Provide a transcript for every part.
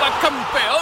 nueva campeona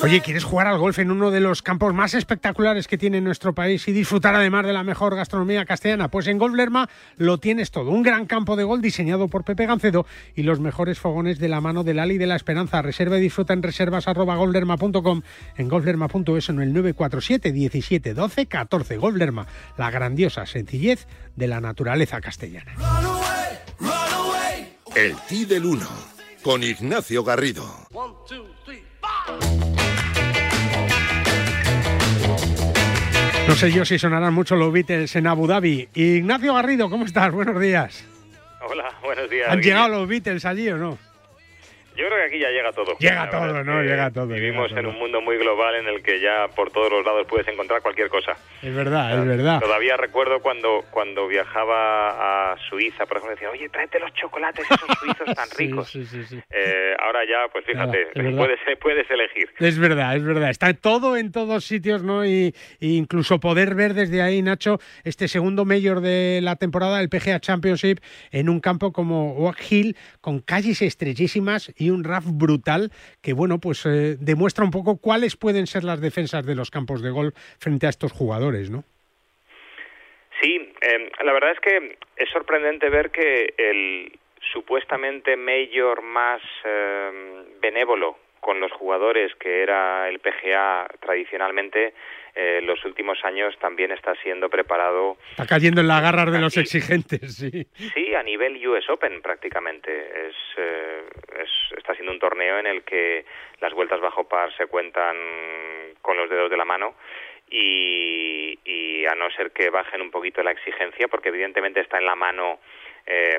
Oye, ¿quieres jugar al golf en uno de los campos más espectaculares que tiene nuestro país y disfrutar además de la mejor gastronomía castellana? Pues en Golf Lerma lo tienes todo. Un gran campo de golf diseñado por Pepe Gancedo y los mejores fogones de la mano del Ali de la Esperanza. Reserva y disfruta en reservas arroba golflerma.com, en golflerma.es en el 947 17 12 14. Golf Lerma, la grandiosa sencillez de la naturaleza castellana. El Ti del 1 con Ignacio Garrido. Sé yo si sonarán mucho los Beatles en Abu Dhabi. Ignacio Garrido, ¿cómo estás? Buenos días. Hola, buenos días. ¿Han Guille. llegado los Beatles allí o no? Yo creo que aquí ya llega todo. Llega todo, verdad ¿no? Llega todo, Vivimos llega en un mundo muy global en el que ya por todos los lados puedes encontrar cualquier cosa. Es verdad, es verdad. Todavía recuerdo cuando, cuando viajaba a Suiza, por ejemplo, decía, oye, tráete los chocolates esos suizos tan ricos. sí, sí, sí. Eh, ahora ya, pues fíjate, puedes, puedes elegir. Es verdad, es verdad. Está todo en todos sitios, ¿no? Y, y incluso poder ver desde ahí, Nacho, este segundo mayor de la temporada, el PGA Championship, en un campo como Oak Hill, con calles estrechísimas y un RAF brutal que, bueno, pues eh, demuestra un poco cuáles pueden ser las defensas de los campos de golf frente a estos jugadores, ¿no? Sí, eh, la verdad es que es sorprendente ver que el supuestamente mayor más eh, benévolo con los jugadores que era el PGA tradicionalmente, eh, los últimos años también está siendo preparado, Está cayendo en la garra de los exigentes, sí. sí, a nivel US Open prácticamente. Es, eh, es- está siendo un torneo en el que las vueltas bajo par se cuentan con los dedos de la mano y, y a no ser que bajen un poquito la exigencia, porque evidentemente está en la mano eh,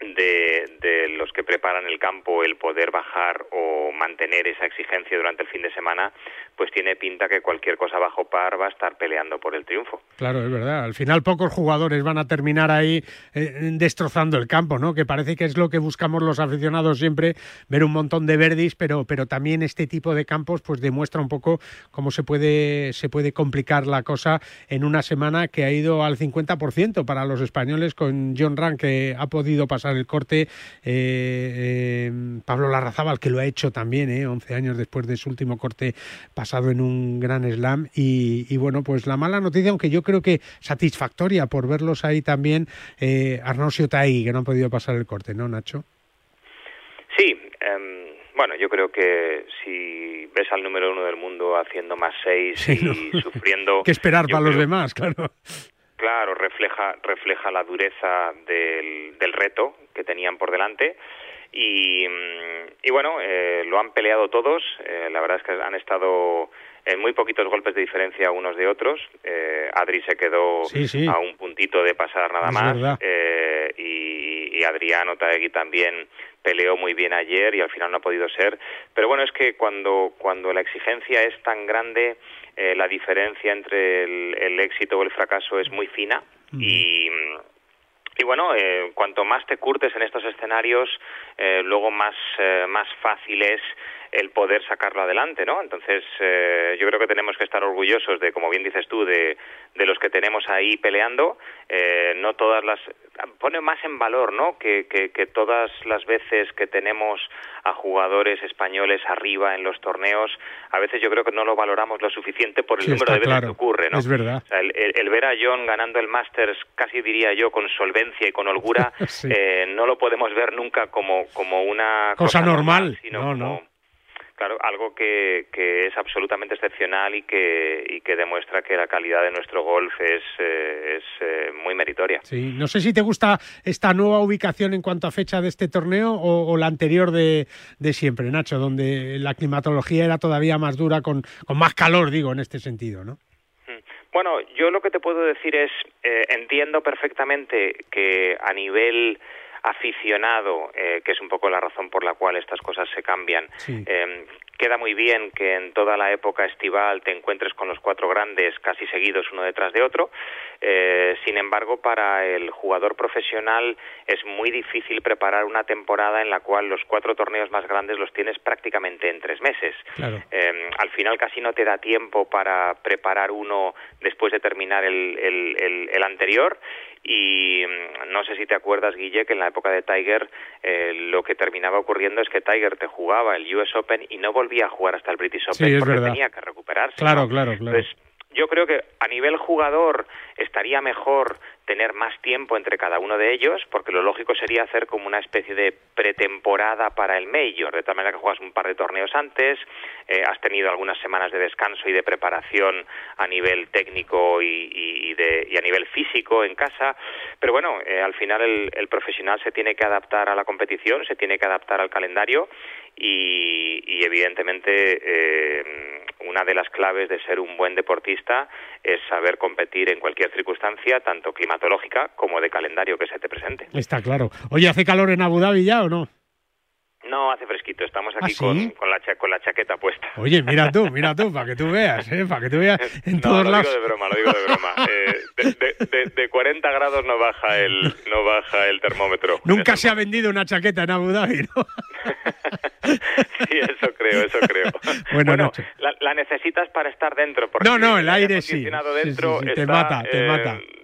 de, de los que preparan el campo el poder bajar o mantener esa exigencia durante el fin de semana, pues tiene pinta que cualquier cosa bajo par va a estar peleando por el triunfo. Claro, es verdad. Al final pocos jugadores van a terminar ahí eh, destrozando el campo, ¿no? Que parece que es lo que buscamos los aficionados siempre, ver un montón de verdis, pero, pero también este tipo de campos pues demuestra un poco cómo se puede, se puede complicar la cosa en una semana que ha ido al 50% para los españoles con John Ran, que ha podido pasar el corte. Eh, Pablo Larrazábal, que lo ha hecho también, eh, 11 años después de su último corte pasado en un gran slam. Y, bueno, pues la mala noticia, aunque yo creo que satisfactoria por verlos ahí también, eh, Arnaud que no han podido pasar el corte, ¿no, Nacho? Sí, em, bueno, yo creo que si ves al número uno del mundo haciendo más seis y sufriendo... que esperar para los demás, claro. Claro, refleja, refleja la dureza del, del reto que tenían por delante. Y, mm, y bueno, eh, lo han peleado todos. Eh, la verdad es que han estado en muy poquitos golpes de diferencia unos de otros. Eh, Adri se quedó a un puntito de pasar nada más. Eh, y, Adriano Taegui también peleó muy bien ayer y al final no ha podido ser. Pero bueno, es que cuando, cuando la exigencia es tan grande, eh, la diferencia entre el, éxito o el fracaso es muy fina y, y bueno, eh, cuanto más te curtes en estos escenarios, eh, luego más, más fácil es el poder sacarlo adelante, ¿no? Entonces, yo creo que tenemos que estar orgullosos de, como bien dices tú, de, de los que tenemos ahí peleando. no todas las pone más en valor, ¿no? Que, que, que, todas las veces que tenemos a jugadores españoles arriba en los torneos, a veces yo creo que no lo valoramos lo suficiente por el número de veces que ocurre, ¿no? Es verdad. el, ver a John ganando el Masters, casi diría yo, con solvencia y con holgura, eh, no lo podemos ver nunca como, como una cosa, normal, sino no, claro, algo que, que, es absolutamente excepcional y que, y que demuestra que la calidad de nuestro golf es, eh, es eh, muy meritoria. Sí, no sé si te gusta esta nueva ubicación en cuanto a fecha de este torneo o, la anterior de, de, siempre, Nacho, donde la climatología era todavía más dura, con, con más calor, digo, en este sentido, ¿no? Mm. Bueno, yo lo que te puedo decir es, eh, entiendo perfectamente que a nivel aficionado, eh, que es un poco la razón por la cual estas cosas se cambian. Eh, queda muy bien que en toda la época estival te encuentres con los cuatro grandes casi seguidos uno detrás de otro. Eh, sin embargo, para el jugador profesional es muy difícil preparar una temporada en la cual los cuatro torneos más grandes los tienes prácticamente en tres meses. al final casi no te da tiempo para preparar uno después de terminar el anterior y mm, no sé si te acuerdas, Guille, que en la época de Tiger eh, lo que terminaba ocurriendo es que Tiger te jugaba el US Open y no volvía a jugar hasta el British Open porque tenía que recuperarse. Claro, claro, claro. Entonces, yo creo que a nivel jugador estaría mejor tener más tiempo entre cada uno de ellos, porque lo lógico sería hacer como una especie de pretemporada para el Major, de tal manera que juegas un par de torneos antes, eh, has tenido algunas semanas de descanso y de preparación a nivel técnico y, de, y a nivel físico en casa, pero bueno, eh, al final el, profesional se tiene que adaptar a la competición, se tiene que adaptar al calendario y, evidentemente eh, una de las claves de ser un buen deportista es saber competir en cualquier circunstancia, tanto climatológica como de calendario que se te presente. Está claro. Oye, ¿hace calor en Abu Dhabi ya o no? No, hace fresquito. Estamos aquí ¿Ah, con, con, la con la chaqueta puesta. Oye, mira tú, mira tú, para que tú veas, ¿eh? Para que tú veas en todos no, lados. Lo digo de broma, lo digo de broma. Eh, de, 40 grados no baja el, no baja el termómetro. Nunca se ha vendido una chaqueta en Abu Dhabi, ¿no? sí, eso creo, eso creo. Bueno, la, necesitas para estar dentro. Porque no, no, el aire sí. Dentro te mata, te mata eh,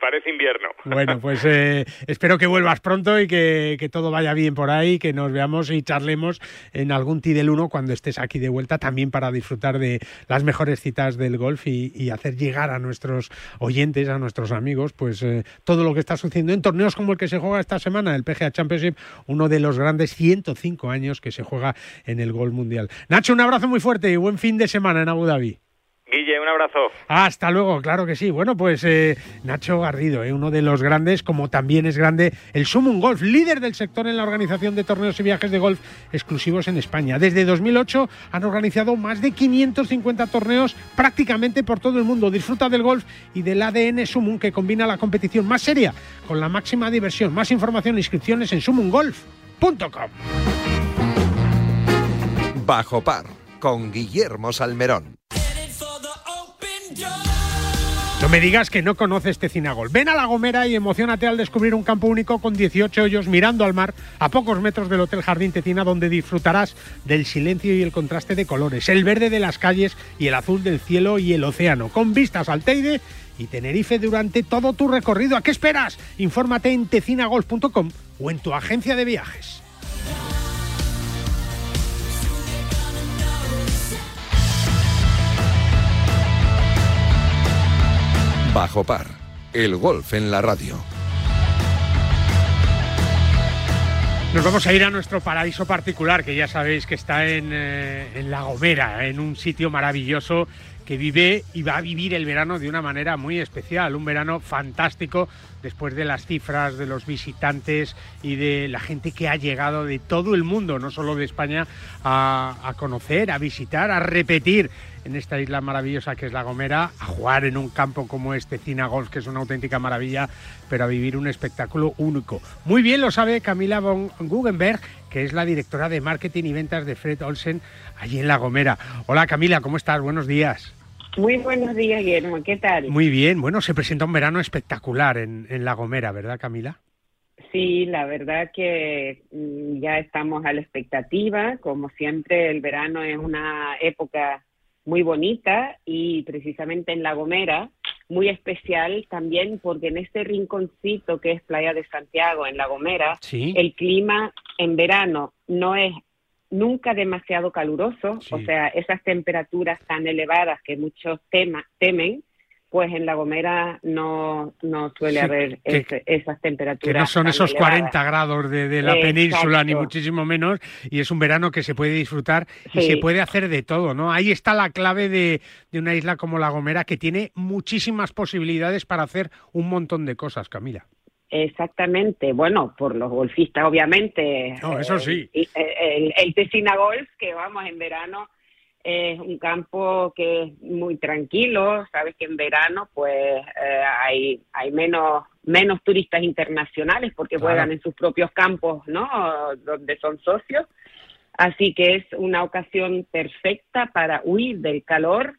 parece invierno. Bueno, pues eh, espero que vuelvas pronto y que, todo vaya bien por ahí, que nos veamos y charlemos en algún 1 cuando estés aquí de vuelta, también para disfrutar de las mejores citas del golf y, hacer llegar a nuestros oyentes, a nuestros amigos, pues eh, todo lo que está sucediendo en torneos como el que se juega esta semana, el PGA Championship, uno de los grandes 105 años que se juega en el golf mundial. Nacho, un abrazo muy fuerte y buen fin de semana en Abu Dhabi. Guille, un abrazo. Hasta luego, claro que sí. Bueno, pues eh, Nacho Garrido, eh, uno de los grandes, como también es grande el Summon Golf, líder del sector en la organización de torneos y viajes de golf exclusivos en España. Desde 2008 han organizado más de 550 torneos prácticamente por todo el mundo. Disfruta del golf y del ADN Summon que combina la competición más seria con la máxima diversión. Más información e inscripciones en summongolf.com. Bajo par con Guillermo Salmerón. No me digas que no conoces Tecinagol. Ven a La Gomera y emocionate al descubrir un campo único con 18 hoyos mirando al mar a pocos metros del Hotel Jardín Tecina donde disfrutarás del silencio y el contraste de colores, el verde de las calles y el azul del cielo y el océano, con vistas al Teide y Tenerife durante todo tu recorrido. ¿A qué esperas? Infórmate en tecinagolf.com o en tu agencia de viajes. Bajo par, el golf en la radio. Nos vamos a ir a nuestro paraíso particular, que ya sabéis que está en, eh, en La Gomera, en un sitio maravilloso que vive y va a vivir el verano de una manera muy especial, un verano fantástico después de las cifras de los visitantes y de la gente que ha llegado de todo el mundo, no solo de España, a, conocer, a visitar, a repetir en esta isla maravillosa que es La Gomera, a jugar en un campo como este Cina Golf, que es una auténtica maravilla, pero a vivir un espectáculo único. Muy bien lo sabe Camila von Guggenberg, que es la directora de marketing y ventas de Fred Olsen allí en La Gomera. Hola Camila, ¿cómo estás? Buenos días. Muy buenos días, Guillermo. ¿Qué tal? Muy bien. Bueno, se presenta un verano espectacular en, La Gomera, ¿verdad, Camila? Sí, la verdad que mm, ya estamos a la expectativa. Como siempre, el verano es una época muy bonita y precisamente en La Gomera, muy especial también porque en este rinconcito que es Playa de Santiago, en La Gomera, el clima en verano no es nunca demasiado caluroso, o sea, esas temperaturas tan elevadas que muchos tema, temen, pues en La Gomera no, no suele haber esas temperaturas. Que no son esos 40 grados de, la península, ni muchísimo menos, y es un verano que se puede disfrutar y se puede hacer de todo, ¿no? Ahí está la clave de, de una isla como La Gomera, que tiene muchísimas posibilidades para hacer un montón de cosas, Camila. Exactamente, bueno, por los golfistas, obviamente. No, eso sí. El, el, el Tessina Golf, que vamos en verano, es un campo que es muy tranquilo, sabes que en verano pues eh, hay, hay menos, menos turistas internacionales porque juegan en sus propios campos, ¿no? Donde son socios. Así que es una ocasión perfecta para huir del calor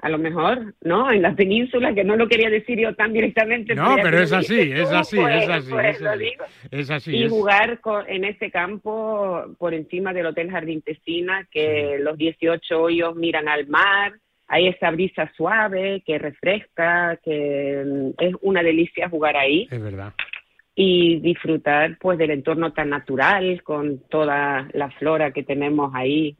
a lo mejor, ¿no? En la península, que no lo quería decir yo tan directamente. No, pero, es, así, es, así, pues, es así, pues, es así, Y jugar en ese campo por encima del Hotel Jardín Tesina, que los 18 hoyos miran al mar, hay esa brisa suave que refresca, que mm, es una delicia jugar ahí. Es verdad. Y disfrutar pues del entorno tan natural, con toda la flora que tenemos ahí.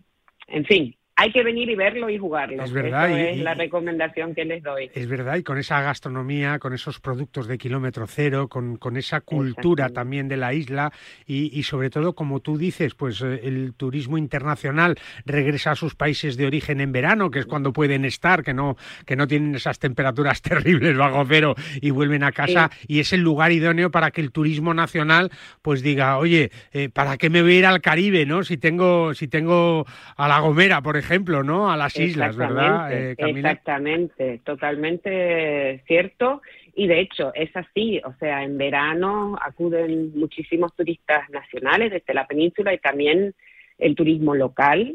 En fin, hay que venir y verlo y jugarlo. Es verdad. es la recomendación que les doy. Es verdad, y con esa gastronomía, con esos productos de kilómetro cero, con, con esa cultura también de la isla y, sobre todo, como tú dices, pues eh, el turismo internacional regresa a sus países de origen en verano, que es cuando pueden estar, que no, que no tienen esas temperaturas terribles bajo cero y vuelven a casa y es el lugar idóneo para que el turismo nacional pues diga, oye, eh, ¿para qué me voy a ir al Caribe, no? Si tengo, si tengo a La Gomera, por ejemplo ejemplo, ¿no? A las islas, ¿verdad, eh, Exactamente, totalmente cierto. Y de hecho, es así, o sea, en verano acuden muchísimos turistas nacionales desde la península y también el turismo local,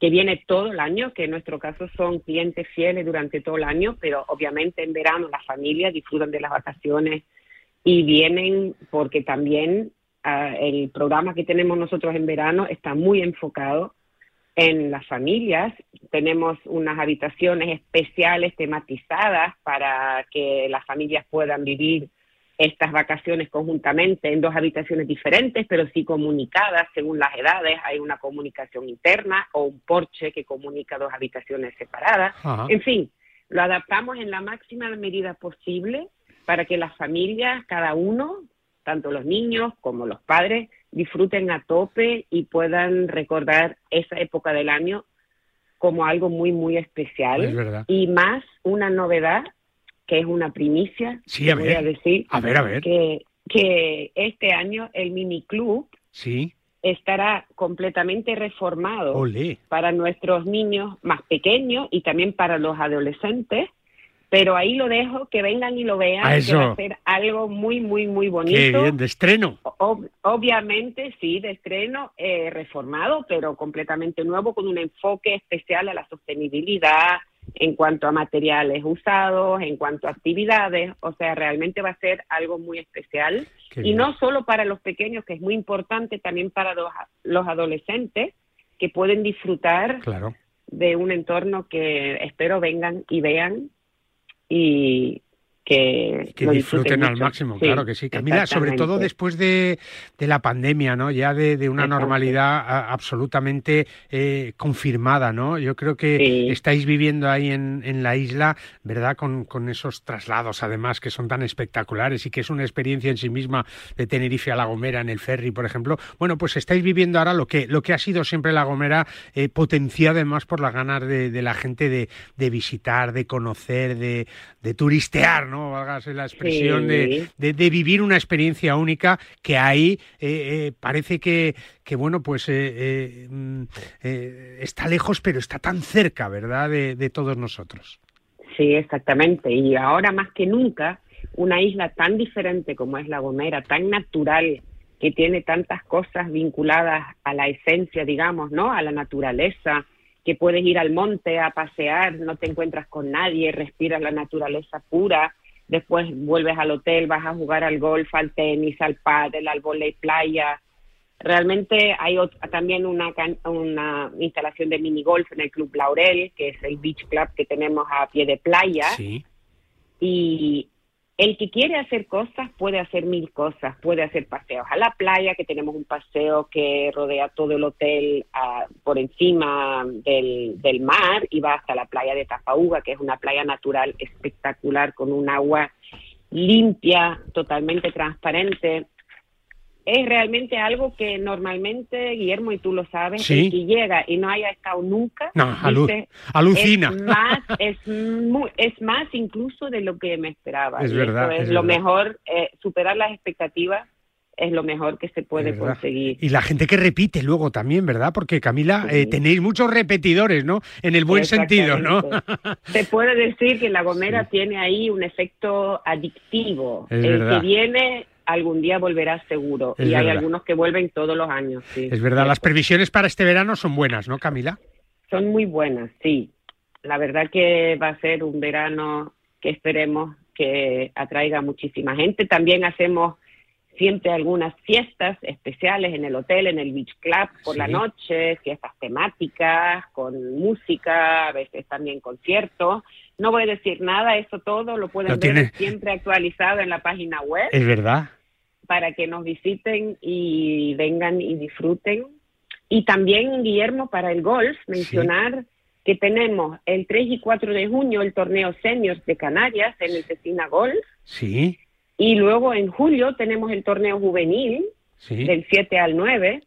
que viene todo el año, que en nuestro caso son clientes fieles durante todo el año, pero obviamente en verano las familias disfrutan de las vacaciones y vienen porque también ah, el programa que tenemos nosotros en verano está muy enfocado en las familias tenemos unas habitaciones especiales tematizadas para que las familias puedan vivir estas vacaciones conjuntamente en dos habitaciones diferentes, pero sí comunicadas según las edades. Hay una comunicación interna o un porche que comunica dos habitaciones separadas. En fin, lo adaptamos en la máxima medida posible para que las familias, cada uno, tanto los niños como los padres, disfruten a tope y puedan recordar esa época del año como algo muy, muy especial. Y más una novedad, que es una primicia, sí, a ver, decir, a ver, a ver. Que, que este año el mini club sí. estará completamente reformado para nuestros niños más pequeños y también para los adolescentes pero ahí lo dejo, que vengan y lo vean, que va a ser algo muy, muy, muy bonito. Qué bien, de estreno. obviamente, sí, de estreno, eh, reformado, pero completamente nuevo, con un enfoque especial a la sostenibilidad en cuanto a materiales usados, en cuanto a actividades, o sea, realmente va a ser algo muy especial. y no solo para los pequeños, que es muy importante, también para los, los adolescentes, que pueden disfrutar de un entorno que espero vengan y vean y, que, que disfruten, al máximo, claro que sí. Camila, sobre todo después de, de la pandemia, ¿no? Ya de, de una normalidad absolutamente eh, confirmada, ¿no? Yo creo que estáis viviendo ahí en, en la isla, ¿verdad? Con, con, esos traslados, además, que son tan espectaculares y que es una experiencia en sí misma de Tenerife a La Gomera en el ferry, por ejemplo. Bueno, pues estáis viviendo ahora lo que, lo que ha sido siempre La Gomera, eh, potenciado además por las ganas de, de la gente de, de visitar, de conocer, de, de turistear, ¿no? ¿No? la expresión de, de, vivir una experiencia única que ahí eh, eh, parece que, que, bueno, pues eh, mm, está lejos, pero está tan cerca, ¿verdad?, de, todos nosotros. Sí, exactamente. Y ahora más que nunca, una isla tan diferente como es La Gomera, tan natural, que tiene tantas cosas vinculadas a la esencia, digamos, ¿no? A la naturaleza, que puedes ir al monte a pasear, no te encuentras con nadie, respiras la naturaleza pura, después vuelves al hotel, vas a jugar al golf, al tenis, al pádel, al volei playa. Realmente hay también una, una instalación de mini golf en el Club Laurel, que es el beach club que tenemos a pie de playa. Sí. Y el que quiere hacer cosas puede hacer mil cosas, puede hacer paseos a la playa, que tenemos un paseo que rodea todo el hotel ah, por encima del, del, mar y va hasta la playa de Tafauga, que es una playa natural espectacular con un agua limpia, totalmente transparente es realmente algo que normalmente, Guillermo, y tú lo sabes, el que llega y no haya estado nunca, no, alucina. Es más, es, es más incluso de lo que me esperaba. Es verdad. es, lo mejor, eh, superar las expectativas es lo mejor que se puede conseguir. Y la gente que repite luego también, ¿verdad? Porque Camila, eh, tenéis muchos repetidores, ¿no? En el buen sentido, ¿no? se puede decir que la Gomera tiene ahí un efecto adictivo. el que viene algún día volverá seguro. y hay algunos que vuelven todos los años. Sí. Es verdad, las previsiones para este verano son buenas, ¿no, Camila? Son muy buenas, sí. La verdad que va a ser un verano que esperemos que atraiga muchísima gente. También hacemos siempre algunas fiestas especiales en el hotel, en el beach club por la noche, fiestas temáticas, con música, a veces también conciertos. No voy a decir nada, eso todo lo pueden ver siempre actualizado en la página web. Es verdad para que nos visiten y vengan y disfruten. Y también, Guillermo, para el golf, mencionar que tenemos el 3 y 4 de junio el torneo seniors de Canarias en el Cecina Golf. Sí. Y luego en julio tenemos el torneo juvenil del 7 al 9.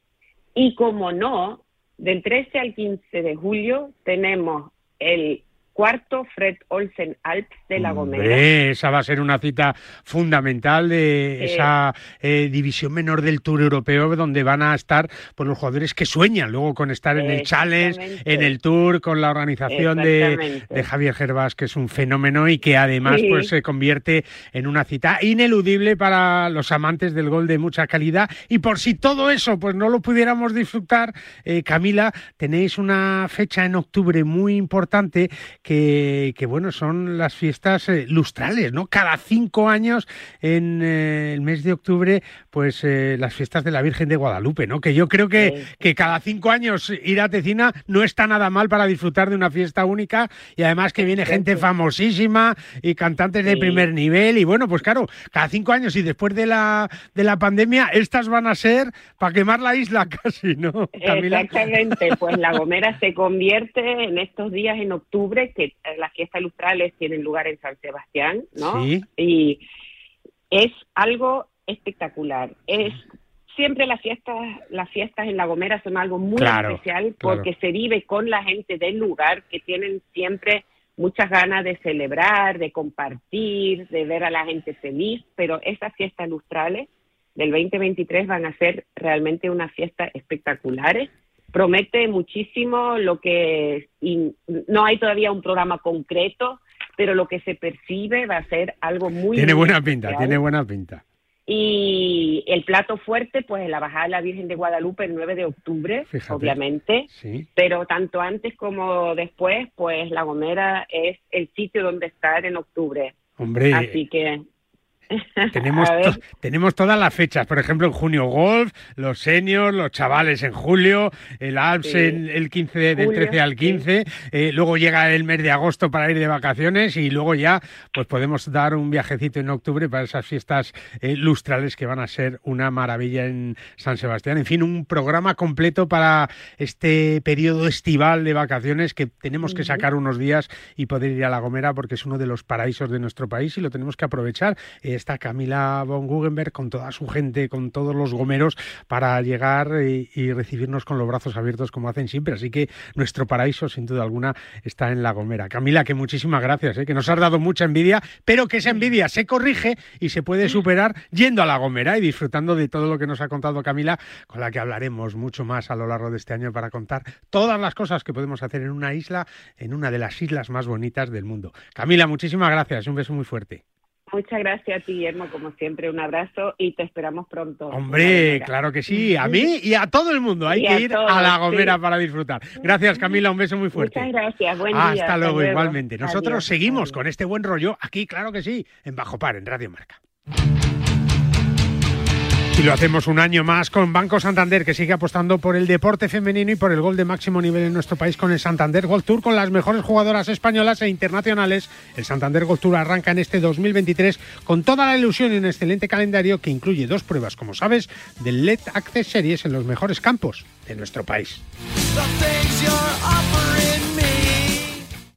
Y como no, del 13 al 15 de julio tenemos el cuarto Fred Olsen Alps de La Gomera. esa va a ser una cita fundamental de esa eh, división menor del Tour Europeo donde van a estar pues, los jugadores que sueñan luego con estar en el Challenge, en el Tour, con la organización de, Javier Gervás, que es un fenómeno y que además pues se convierte en una cita ineludible para los amantes del gol de mucha calidad. Y por si todo eso pues no lo pudiéramos disfrutar, eh, Camila, tenéis una fecha en octubre muy importante que, bueno, son las fiestas eh, lustrales, ¿no? Cada cinco años en eh, el mes de octubre, pues eh, las fiestas de la Virgen de Guadalupe, ¿no? Que yo creo que, que cada cinco años ir a Tecina no está nada mal para disfrutar de una fiesta única y además que viene gente famosísima y cantantes de primer nivel y bueno, pues claro, cada cinco años y después de la, de la pandemia, estas van a ser para quemar la isla casi, ¿no? Exactamente, pues La Gomera se convierte en estos días en octubre que eh, las fiestas lustrales tienen lugar en San Sebastián, ¿no? Y es algo espectacular. Es siempre las fiestas, las fiestas en La Gomera son algo muy especial porque se vive con la gente del lugar que tienen siempre muchas ganas de celebrar, de compartir, de ver a la gente feliz, pero esas fiestas lustrales del 2023 van a ser realmente unas fiestas espectaculares promete muchísimo lo que no hay todavía un programa concreto, pero lo que se percibe va a ser algo muy tiene buena pinta, tiene buena pinta. Y el plato fuerte, pues la bajada de la Virgen de Guadalupe el 9 de octubre, obviamente. Pero tanto antes como después, pues La Gomera es el sitio donde estar en octubre. Hombre. Así que Tenemos, tenemos todas las fechas, por ejemplo, en junio golf, los seniors, los chavales en julio, el Alps en el 15 del 13 al 15, eh, luego llega el mes de agosto para ir de vacaciones y luego ya pues podemos dar un viajecito en octubre para esas fiestas eh, lustrales que van a ser una maravilla en San Sebastián. En fin, un programa completo para este periodo estival de vacaciones que tenemos que sacar unos días y poder ir a La Gomera porque es uno de los paraísos de nuestro país y lo tenemos que aprovechar. Eh, está Camila von Guggenberg con toda su gente, con todos los gomeros para llegar y, recibirnos con los brazos abiertos como hacen siempre. Así que nuestro paraíso, sin duda alguna, está en La Gomera. Camila, que muchísimas gracias, ¿eh? que nos has dado mucha envidia, pero que esa envidia se corrige y se puede superar yendo a La Gomera y disfrutando de todo lo que nos ha contado Camila, con la que hablaremos mucho más a lo largo de este año para contar todas las cosas que podemos hacer en una isla, en una de las islas más bonitas del mundo. Camila, muchísimas gracias. Un beso muy fuerte. Muchas gracias a ti, Guillermo, como siempre, un abrazo y te esperamos pronto. Hombre, claro que sí, a mí y a todo el mundo. Hay que ir a La Gomera para disfrutar. Gracias, Camila, un beso muy fuerte. Muchas gracias, buen día. Hasta luego, igualmente. Nosotros seguimos con este buen rollo aquí, claro que sí, en Bajo Par, en Radio Marca. Y lo hacemos un año más con Banco Santander, que sigue apostando por el deporte femenino y por el gol de máximo nivel en nuestro país con el Santander Gold Tour, con las mejores jugadoras españolas e internacionales. El Santander Gold Tour arranca en este 2023 con toda la ilusión y un excelente calendario que incluye dos pruebas, como sabes, del LED Access Series en los mejores campos de nuestro país.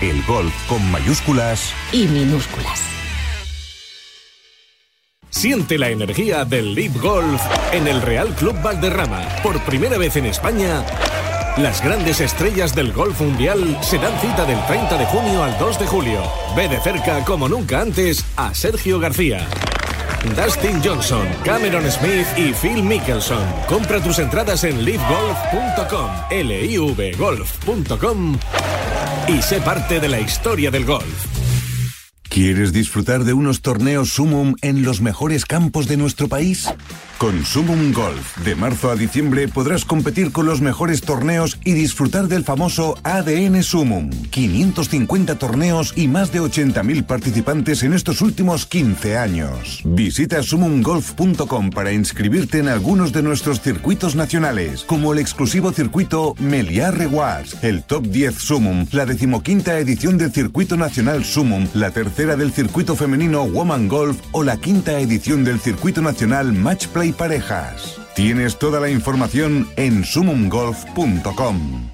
El golf con mayúsculas y minúsculas. Siente la energía del Leap Golf en el Real Club Valderrama. Por primera vez en España, las grandes estrellas del golf mundial se dan cita del 30 de junio al 2 de julio. Ve de cerca, como nunca antes, a Sergio García. Dustin Johnson, Cameron Smith y Phil Mickelson. Compra tus entradas en livegolf.com, livgolf.com y sé parte de la historia del golf. ¿Quieres disfrutar de unos torneos Sumum en los mejores campos de nuestro país? Con Sumum Golf, de marzo a diciembre podrás competir con los mejores torneos y disfrutar del famoso ADN Sumum. 550 torneos y más de 80.000 participantes en estos últimos 15 años. Visita sumumgolf.com para inscribirte en algunos de nuestros circuitos nacionales, como el exclusivo circuito Meliá Rewards, el Top 10 Sumum, la decimoquinta edición del Circuito Nacional Sumum, la del Circuito Femenino Woman Golf o la quinta edición del Circuito Nacional Match Play parejas. Tienes toda la información en sumumgolf.com.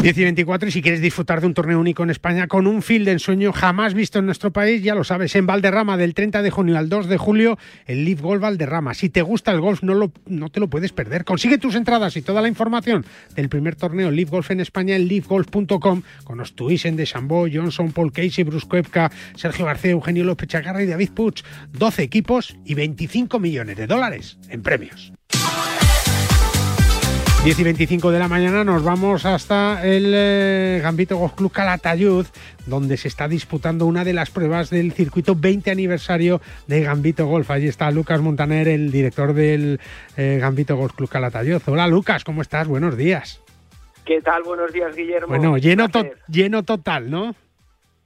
10 y 24 y si quieres disfrutar de un torneo único en España con un fil de ensueño jamás visto en nuestro país, ya lo sabes, en Valderrama del 30 de junio al 2 de julio, el Leaf Golf Valderrama. Si te gusta el golf, no, lo, no te lo puedes perder. Consigue tus entradas y toda la información del primer torneo Leaf Golf en España en leafgolf.com con los Tuisen de Chambó, Johnson, Paul Casey, Bruce Koepka, Sergio García, Eugenio López Chagarra y David Puig. 12 equipos y 25 millones de dólares en premios. 10 y 25 de la mañana nos vamos hasta el eh, Gambito Golf Club Calatayud, donde se está disputando una de las pruebas del circuito 20 aniversario de Gambito Golf. Allí está Lucas Montaner, el director del eh, Gambito Golf Club Calatayud. Hola Lucas, ¿cómo estás? Buenos días. ¿Qué tal? Buenos días, Guillermo. Bueno, lleno, to lleno total, ¿no?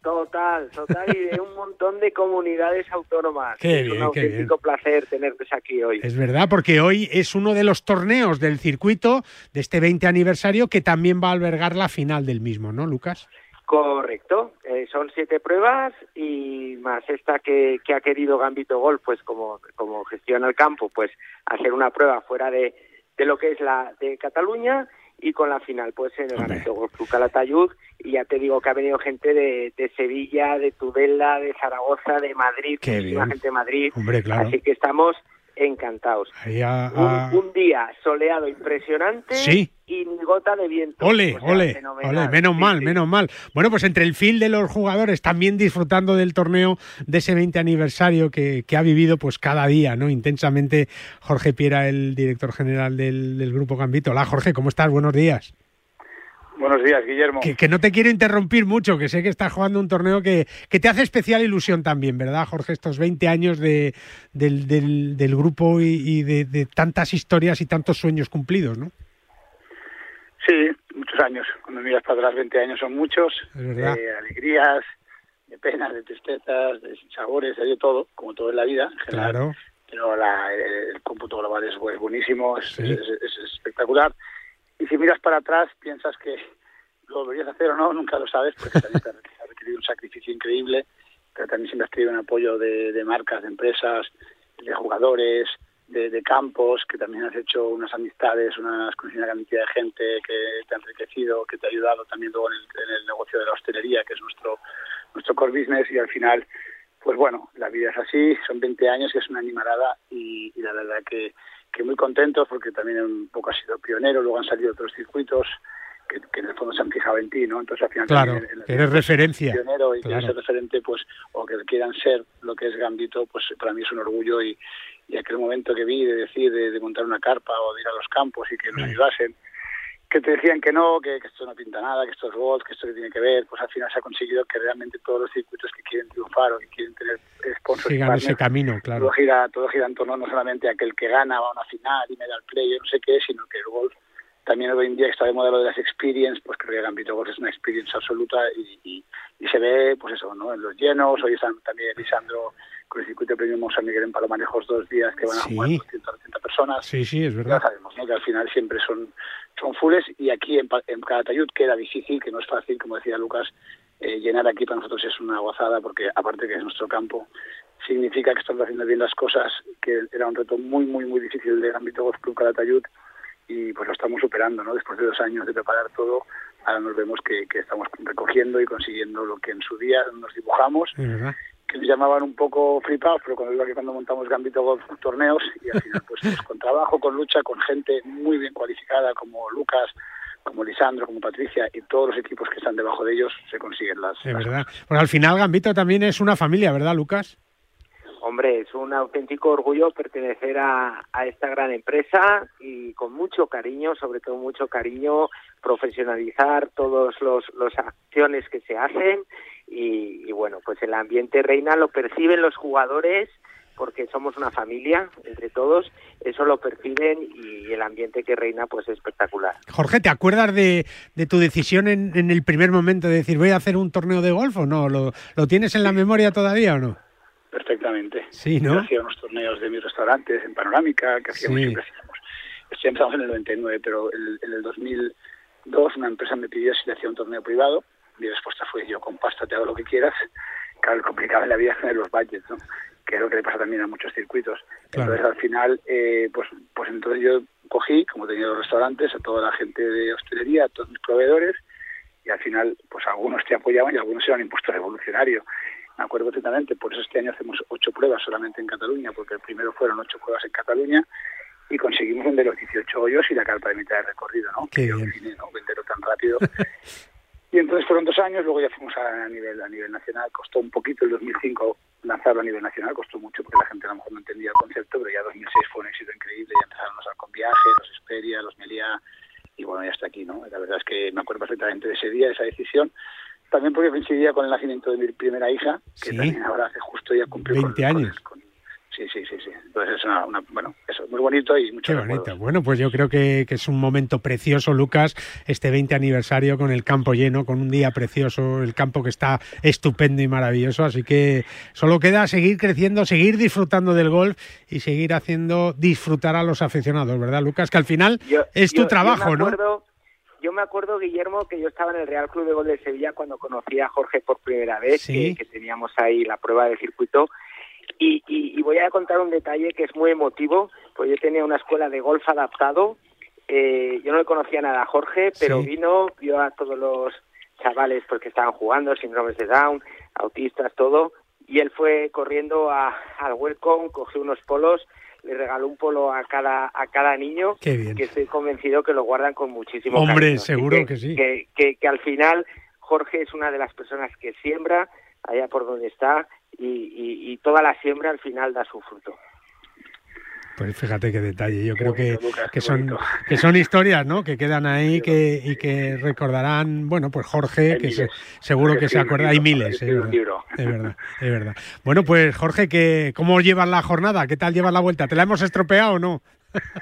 Total, total, y de un montón de comunidades autónomas. Qué es bien, un qué auténtico placer tenerte aquí hoy. Es verdad, porque hoy es uno de los torneos del circuito de este 20 aniversario que también va a albergar la final del mismo, ¿no, Lucas? Correcto, eh, son siete pruebas y más esta que, que ha querido Gambito Golf, pues como, como gestiona el campo, pues hacer una prueba fuera de, de lo que es la de Cataluña y con la final pues en el Gambito Golf Club Calatayud. Y ya te digo que ha venido gente de, de Sevilla, de Tudela, de Zaragoza, de Madrid, muchísima gente de Madrid, Hombre, claro. así que estamos encantados. Ahí a- a- Un, un día soleado impresionante Sí. y gota de viento. Ole, O sea, ole, menos Sí, mal, sí. menos mal. Bueno, pues entre el fil de los jugadores también disfrutando del torneo de ese 20 aniversario que, que ha vivido pues cada día, ¿no? Intensamente Jorge Piera, el director general del, del Grupo Gambito. Hola Jorge, ¿cómo estás? Buenos días. Buenos días, Guillermo. Que, que no te quiero interrumpir mucho, que sé que estás jugando un torneo que, que te hace especial ilusión también, ¿verdad, Jorge? Estos 20 años de, del, del- del grupo y, y de, de tantas historias y tantos sueños cumplidos, ¿no? Sí, muchos años. Cuando miras para atrás, 20 años son muchos. Es verdad. De alegrías, de penas, de tristezas, de sabores, de todo, como todo en la vida en general. Claro. Pero la- el, el cómputo global es, bu- buenísimo, es, Sí. es- es- es espectacular. Y si miras para atrás, piensas que lo deberías hacer o no, nunca lo sabes, porque también ha- requerido un sacrificio increíble, pero también siempre has tenido un apoyo de, de marcas, de empresas, de jugadores, de, de campos, que también has hecho unas amistades, unas, una cantidad de gente que te ha enriquecido, que te ha ayudado también luego en el, en el negocio de la hostelería, que es nuestro, nuestro core business, y al final, pues bueno, la vida es así, son 20 años y es una animalada, y, y la verdad que, que muy contentos porque también un poco has sido pionero, luego han salido otros circuitos que, que en el fondo se han fijado en ti, ¿no? Entonces al final Claro, el- eres referencia. pionero y Claro. quieres ser referente, pues, o que quieran ser lo que es Gambito, pues para mí es un orgullo y, y aquel momento que vi de decir de, de montar una carpa o de ir a los campos y que nos ayudasen, que te decían que no, que, que esto no pinta nada, que esto es golf, que esto que tiene que ver, pues al final se ha conseguido que realmente todos los circuitos que quieren triunfar o que quieren tener sponsors Sigan ese camino, claro. todo gira, todo gira en torno no solamente a que el que gana va a una final y medal play, yo no sé qué, sino que el golf también hoy en día está de moda lo de las experience, pues creo que Gambito Golf es una experience absoluta y, y, y se ve, pues eso, ¿no? En los llenos, hoy están también Lisandro con el circuito premium San Miguel en Palomarejos dos días que van a Sí. jugar 280 personas. Sí, sí, es Ya verdad. sabemos, ¿no? Que al final siempre son, son fulles y aquí en, en Calatayud, que era difícil, que no es fácil, como decía Lucas, eh, llenar aquí para nosotros es una gozada porque aparte que es nuestro campo, significa que estamos haciendo bien las cosas, que era un reto muy, muy, muy difícil del ámbito Golf Club Calatayud y pues lo estamos superando, ¿no? Después de dos años de preparar todo, ahora nos vemos que, que estamos recogiendo y consiguiendo lo que en su día nos dibujamos. Que nos llamaban un poco flipados, pero cuando digo que cuando montamos Gambito Golf torneos y al final pues, pues, con trabajo, con lucha, con gente muy bien cualificada como Lucas, como Lisandro, como Patricia y todos los equipos que están debajo de ellos se consiguen las, Es las verdad. Porque al final Gambito también es una familia, ¿verdad, Lucas? Hombre, es un auténtico orgullo pertenecer a, a esta gran empresa y con mucho cariño, sobre todo mucho cariño, profesionalizar todas los, los acciones que se hacen y, y bueno, pues el ambiente reina lo perciben los jugadores porque somos una familia entre todos, eso lo perciben y el ambiente que reina pues es espectacular. Jorge, ¿te acuerdas de, de tu decisión en, en el primer momento de decir voy a hacer un torneo de golf o no? ¿Lo, lo tienes en la memoria todavía o no? perfectamente. Sí, ¿no? Yo hacía unos torneos de mis restaurantes en Panorámica, que hacíamos Sí. siempre hacíamos. Esto empezamos en el 99, pero el- en el 2002 una empresa me pidió si le hacía un torneo privado. Mi respuesta fue yo con pasta te hago lo que quieras. Claro, lo complicado en la vida es tener los budgets, ¿no? Que es lo que le pasa también a muchos circuitos. Claro. Entonces al final, eh, pues, pues entonces yo cogí, como tenía los restaurantes, a toda la gente de hostelería, a todos mis proveedores, y al final pues algunos te apoyaban y algunos eran impuesto revolucionario. Me acuerdo perfectamente, por eso este año hacemos ocho pruebas solamente en Cataluña, porque el primero fueron ocho pruebas en Cataluña y conseguimos vender los 18 hoyos y la carta de mitad de recorrido, ¿no? Qué Yo bien. aluciné, ¿no? Venderlo tan rápido. y entonces fueron dos años, luego ya fuimos a nivel a nivel nacional, costó un poquito el 2005 lanzarlo a nivel nacional, costó mucho porque la gente a lo mejor no entendía el concepto, pero ya 2006 fue un éxito increíble, ya empezaron los con viajes, los Xperia, los Melia, y bueno, ya está aquí, ¿no? La verdad es que me acuerdo perfectamente de ese día, de esa decisión, también porque coincidía con el nacimiento de mi primera hija, que Sí. también ahora hace justo ya cumplió con- 20 años. Sí, sí, sí, sí. Entonces es una, una- bueno, muy bonito y mucho Qué bonito. Bueno, pues yo creo que, que es un momento precioso, Lucas, este 20 aniversario con el campo lleno, con un día precioso, el campo que está estupendo y maravilloso. Así que solo queda seguir creciendo, seguir disfrutando del golf y seguir haciendo disfrutar a los aficionados, ¿verdad, Lucas? Que al final Yo- es yo- tu trabajo, yo ¿no? Yo me acuerdo, Guillermo, que yo estaba en el Real Club de Gol de Sevilla cuando conocí a Jorge por primera vez, Sí. que, que teníamos ahí la prueba de circuito. Y, y- y voy a contar un detalle que es muy emotivo, pues yo tenía una escuela de golf adaptado. eh, yo no le conocía nada a Jorge, pero Sí. vino, vio a todos los chavales porque estaban jugando, síndromes de Down, autistas, todo, y él fue corriendo a- al welcome, cogió unos polos, le regaló un polo a cada a cada niño, Qué bien. que estoy convencido que lo guardan con muchísimo Hombre, cariño. Seguro que sí. Que, que, que al final Jorge es una de las personas que siembra allá por donde está y, y, y toda la siembra al final da su fruto. Pues fíjate qué detalle. Yo creo que, Lucas, que son bonito. que son historias, ¿no? Que quedan ahí que, y que recordarán, bueno, pues Jorge, Hay que se- seguro que se acuerda. Hay miles, verdad. Es verdad, es verdad. Bueno, pues Jorge, que ¿cómo llevas la jornada? ¿Qué tal llevas la vuelta? ¿Te la hemos estropeado o no?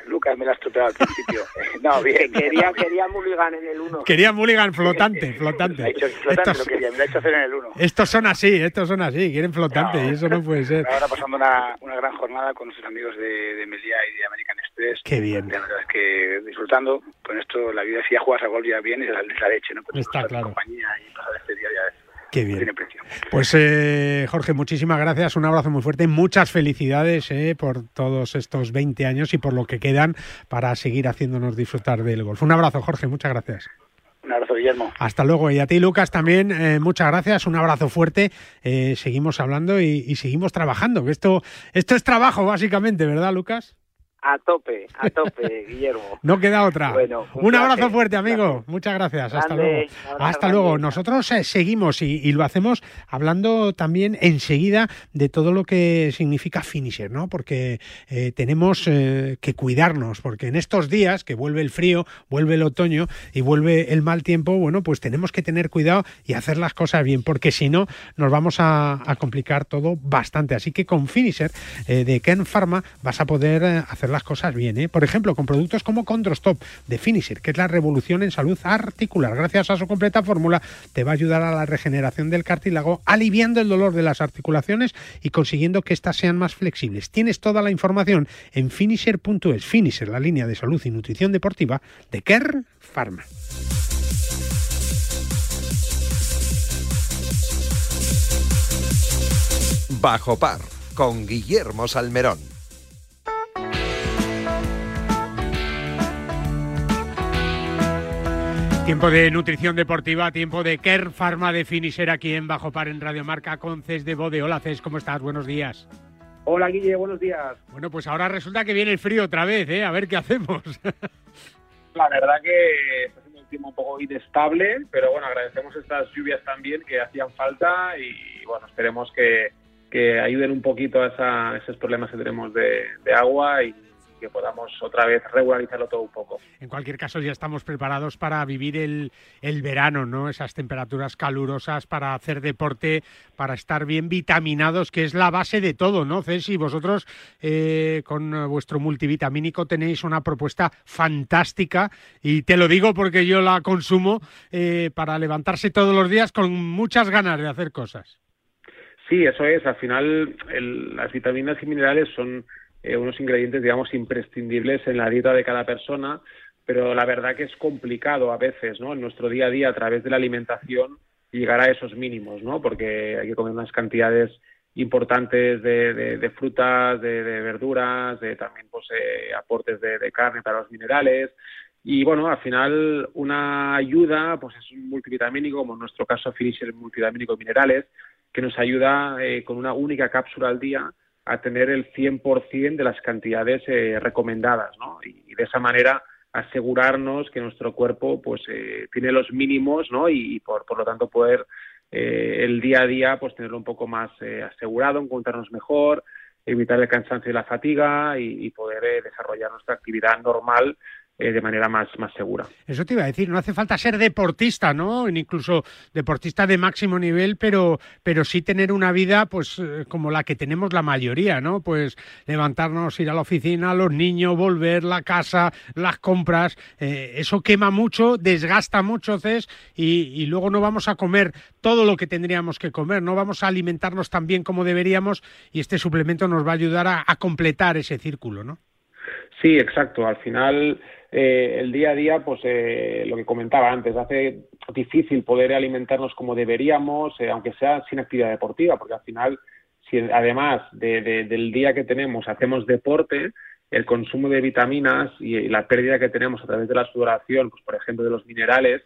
Lucas me la ha estropeado al principio. no, bien. Quería, quería Mulligan en el 1. Quería Mulligan flotante, Me ha flotante. hecho flotante, Estos, lo quería, me lo ha hecho hacer en el 1. estos son así, estos son así, quieren flotante y eso no puede ser. Ahora pasando una, una gran jornada con nuestros amigos de, de Melia y de American Express. Qué bien. La verdad es que disfrutando con esto, la vida si ya juegas a golf ya bien y es la, es la leche, ¿no? Pero Está claro. compañía y pasar este día ya Qué bien. tiene precio. Pues eh, Jorge, muchísimas gracias, un abrazo muy fuerte, muchas felicidades eh, por todos estos 20 años y por lo que quedan para seguir haciéndonos disfrutar del golf. Un abrazo, Jorge, muchas gracias. Un abrazo, Guillermo. Hasta luego. Y a ti, Lucas, también eh, muchas gracias, un abrazo fuerte. Seguimos hablando y, y seguimos trabajando, esto, esto es trabajo básicamente, ¿verdad, Lucas? A tope, a tope, Guillermo. No queda otra. Bueno, un un abrazo fuerte, amigo. Muchas gracias. Hasta luego. abrazo Hasta grande. luego. Nosotros eh, seguimos y, y lo hacemos hablando también enseguida de todo lo que significa finisher, ¿no? Porque eh, tenemos eh, que cuidarnos, porque en estos días que vuelve el frío, vuelve el otoño y vuelve el mal tiempo, bueno, pues tenemos que tener cuidado y hacer las cosas bien, porque si no nos vamos a, a complicar todo bastante. Así que con finisher de Ken Pharma vas a poder eh, las cosas bien, ¿eh? Por ejemplo, con productos como Condrostop de Finisher, que es la revolución en salud articular. Gracias a su completa fórmula, te va a ayudar a la regeneración del cartílago, aliviando el dolor de las articulaciones y consiguiendo que éstas sean más flexibles. Tienes toda la información en finisher.es. Finisher, la línea de salud y nutrición deportiva de Kern Pharma. Bajo par con Guillermo Salmerón. Tiempo de nutrición deportiva, tiempo de Kern Pharma de Finisher aquí en Bajo Par en Radio Marca con Ces de Bode. Hola Ces, ¿cómo estás? Buenos días. Hola Guille, buenos días. Bueno, pues ahora resulta que viene el frío otra vez, ¿eh? A ver qué hacemos. La verdad que está siendo un tiempo un poco inestable, pero bueno, agradecemos estas lluvias también que hacían falta y bueno, esperemos que, que ayuden un poquito a, esa- a esos problemas que tenemos de, de agua y que podamos otra vez regularizarlo todo un poco. En cualquier caso, ya estamos preparados para vivir el, el verano, ¿no? Esas temperaturas calurosas para hacer deporte, para estar bien vitaminados, que es la base de todo, ¿no, Ceci? Vosotros eh, con vuestro multivitamínico tenéis una propuesta fantástica y te lo digo porque yo la consumo eh, para levantarse todos los días con muchas ganas de hacer cosas. Sí, eso es. Al final, el- las vitaminas y minerales son eh, unos ingredientes, digamos, imprescindibles en la dieta de cada persona, pero la verdad que es complicado a veces, ¿no? En nuestro día a día, a través de la alimentación, llegar a esos mínimos, ¿no? Porque hay que comer unas cantidades importantes de, de- de frutas, de, de verduras, de también pues, eh, aportes de, de carne para los minerales. Y bueno, al final una ayuda pues es un multivitamínico, como en nuestro caso Finisher multivitamínico minerales, que nos ayuda eh, con una única cápsula al día a tener el 100% de las cantidades eh, recomendadas, ¿no? Y, de esa manera asegurarnos que nuestro cuerpo pues eh, tiene los mínimos, ¿no? Y, por, por lo tanto poder el día a día pues tenerlo un poco más asegurado, encontrarnos mejor, evitar el cansancio y la fatiga y, y poder desarrollar nuestra actividad normal eh, de manera más, más segura. Eso te iba a decir, no hace falta ser deportista, ¿no? Incluso deportista de máximo nivel, pero, pero sí tener una vida pues eh, como la que tenemos la mayoría, ¿no? Pues levantarnos, ir a la oficina, los niños, volver, la casa, las compras, eh, eso quema mucho, desgasta mucho, Cés, y, luego no vamos a comer todo lo que tendríamos que comer, no vamos a alimentarnos tan bien como deberíamos y este suplemento nos va a ayudar a, a completar ese círculo, ¿no? Sí, exacto. Al final eh, el día a día, pues eh, lo que comentaba antes, hace difícil poder alimentarnos como deberíamos, eh, aunque sea sin actividad deportiva, porque al final, si además del día que tenemos hacemos deporte, el consumo de vitaminas y, la pérdida que tenemos a través de la sudoración, pues por ejemplo de los minerales,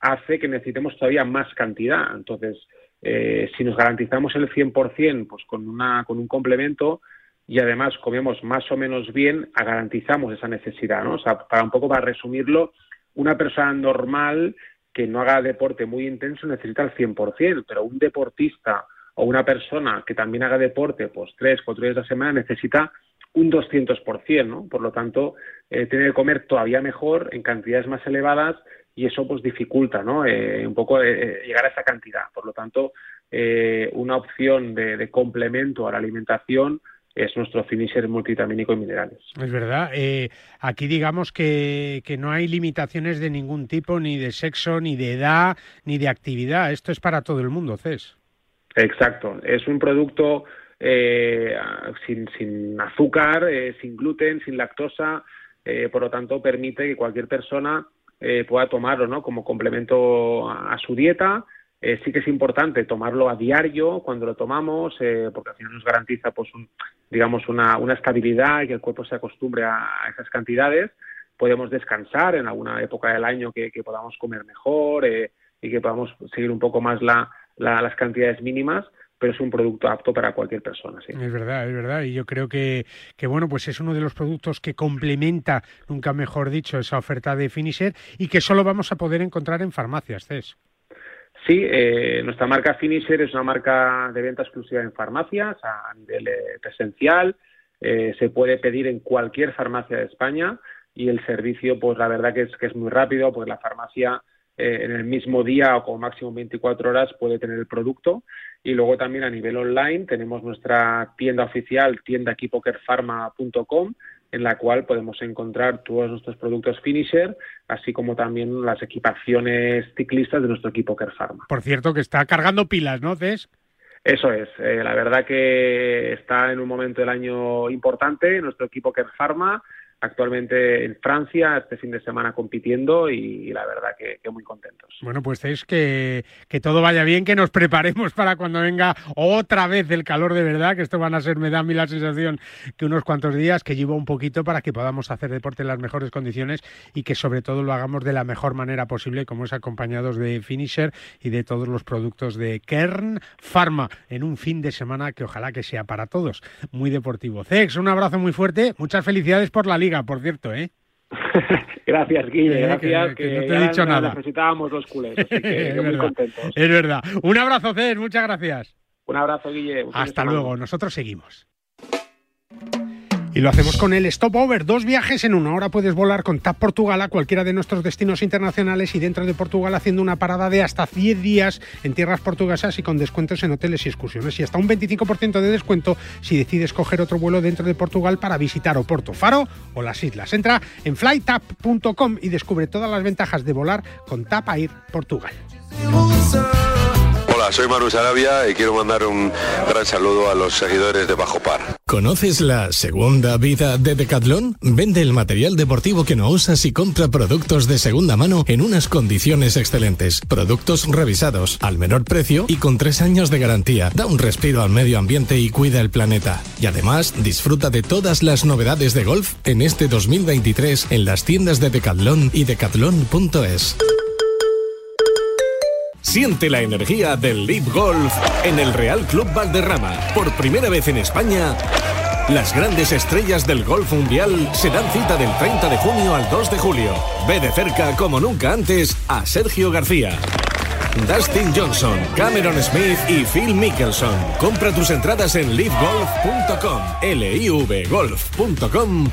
hace que necesitemos todavía más cantidad. Entonces, si nos garantizamos el 100%, pues con, una, con un complemento, y además comemos más o menos bien, garantizamos esa necesidad, ¿no? O sea, para un poco para resumirlo, una persona normal que no haga deporte muy intenso necesita el 100%, pero un deportista o una persona que también haga deporte, pues tres, cuatro días a la semana, necesita un 200%, ¿no? Por lo tanto, eh, tiene que comer todavía mejor en cantidades más elevadas y eso pues dificulta, ¿no? Eh, un poco eh, llegar a esa cantidad. Por lo tanto, una opción de complemento a la alimentación es nuestro finisher multivitamínico y minerales. Es verdad. Eh, aquí digamos que, que, no hay limitaciones de ningún tipo, ni de sexo, ni de edad, ni de actividad. Esto es para todo el mundo, CES. Exacto. Es un producto eh, sin, sin, azúcar, eh, sin gluten, sin lactosa. por lo tanto, permite que cualquier persona pueda tomarlo ¿no? como complemento a su dieta eh, sí que es importante tomarlo a diario cuando lo tomamos, eh, porque al final nos garantiza, pues, digamos, una, una, estabilidad y que el cuerpo se acostumbre a, esas cantidades. Podemos descansar en alguna época del año que, podamos comer mejor eh, y que podamos seguir un poco más la, las cantidades mínimas, pero es un producto apto para cualquier persona. Sí. Es verdad, es verdad. Y yo creo que, que, bueno, pues es uno de los productos que complementa, nunca mejor dicho, esa oferta de Finisher y que solo vamos a poder encontrar en farmacias, CES. Sí, eh, nuestra marca Finisher es una marca de venta exclusiva en farmacias a nivel eh, presencial. Eh, se puede pedir en cualquier farmacia de España y el servicio, pues la verdad que es, que es muy rápido, pues la farmacia en el mismo día o como máximo 24 horas puede tener el producto. Y luego también a nivel online tenemos nuestra tienda oficial, tiendaequipokerpharma.com, en la cual podemos encontrar todos nuestros productos finisher, así como también las equipaciones ciclistas de nuestro equipo Kerpharma. Por cierto, que está cargando pilas, ¿no, Cés? Eso es, eh, la verdad que está en un momento del año importante nuestro equipo Kerpharma actualmente en Francia, este fin de semana compitiendo y, la verdad que, muy contentos. Bueno, pues es que, que, todo vaya bien, que nos preparemos para cuando venga otra vez el calor de verdad, que esto van a ser, me da a mí la sensación que unos cuantos días, que llevo un poquito para que podamos hacer deporte en las mejores condiciones y que sobre todo lo hagamos de la mejor manera posible, como es acompañados de Finisher y de todos los productos de Kern Pharma en un fin de semana que ojalá que sea para todos muy deportivo. Cex, un abrazo muy fuerte, muchas felicidades por la liga por cierto, ¿eh? gracias, Guille. Eh, gracias. Que, no te he dicho nada. Necesitábamos los culés, es muy contentos. Es verdad. Un abrazo, Cés. Muchas gracias. Un abrazo, Guille. Hasta luego. Nosotros seguimos. Y lo hacemos con el Stopover, dos viajes en una hora. Puedes volar con TAP Portugal a cualquiera de nuestros destinos internacionales y dentro de Portugal haciendo una parada de hasta 10 días en tierras portuguesas y con descuentos en hoteles y excursiones y hasta un 25% de descuento si decides coger otro vuelo dentro de Portugal para visitar Oporto, Faro o las islas. Entra en flytap.com y descubre todas las ventajas de volar con TAP Air Portugal Soy Manu Sarabia y quiero mandar un gran saludo a los seguidores de Bajo Par. ¿Conoces la segunda vida de Decathlon? Vende el material deportivo que no usas y compra productos de segunda mano en unas condiciones excelentes. Productos revisados, al menor precio y con tres años de garantía. Da un respiro al medio ambiente y cuida el planeta. Y además, disfruta de todas las novedades de golf en este 2023 en las tiendas de Decathlon y decathlon.es. Siente la energía del Leap Golf en el Real Club Valderrama. Por primera vez en España, las grandes estrellas del golf mundial se dan cita del 30 de junio al 2 de julio. Ve de cerca, como nunca antes, a Sergio García. Dustin Johnson, Cameron Smith y Phil Mickelson. Compra tus entradas en livegolf.com, livgolf.com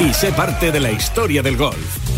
y sé parte de la historia del golf.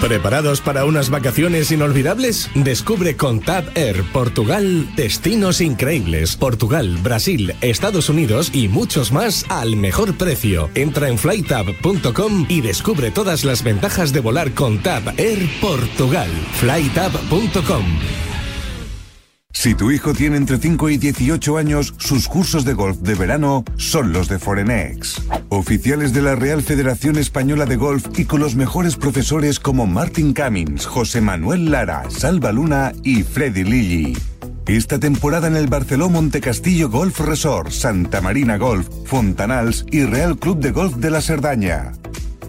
¿Preparados para unas vacaciones inolvidables? Descubre con Tab Air Portugal destinos increíbles. Portugal, Brasil, Estados Unidos y muchos más al mejor precio. Entra en flytab.com y descubre todas las ventajas de volar con Tab Air Portugal. flytab.com Si tu hijo tiene entre 5 y 18 años, sus cursos de golf de verano son los de Forenex. Oficiales de la Real Federación Española de Golf y con los mejores profesores como Martin Cummins, José Manuel Lara, Salva Luna y Freddy Lilly. Esta temporada en el Barceló Montecastillo Golf Resort, Santa Marina Golf, Fontanals y Real Club de Golf de la Cerdaña.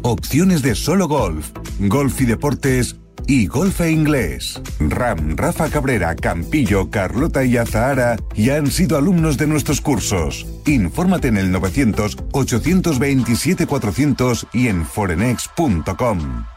Opciones de solo golf, golf y deportes y golf e inglés. Ram, Rafa Cabrera, Campillo, Carlota y Azahara ya han sido alumnos de nuestros cursos. Infórmate en el 900-827-400 y en forenex.com.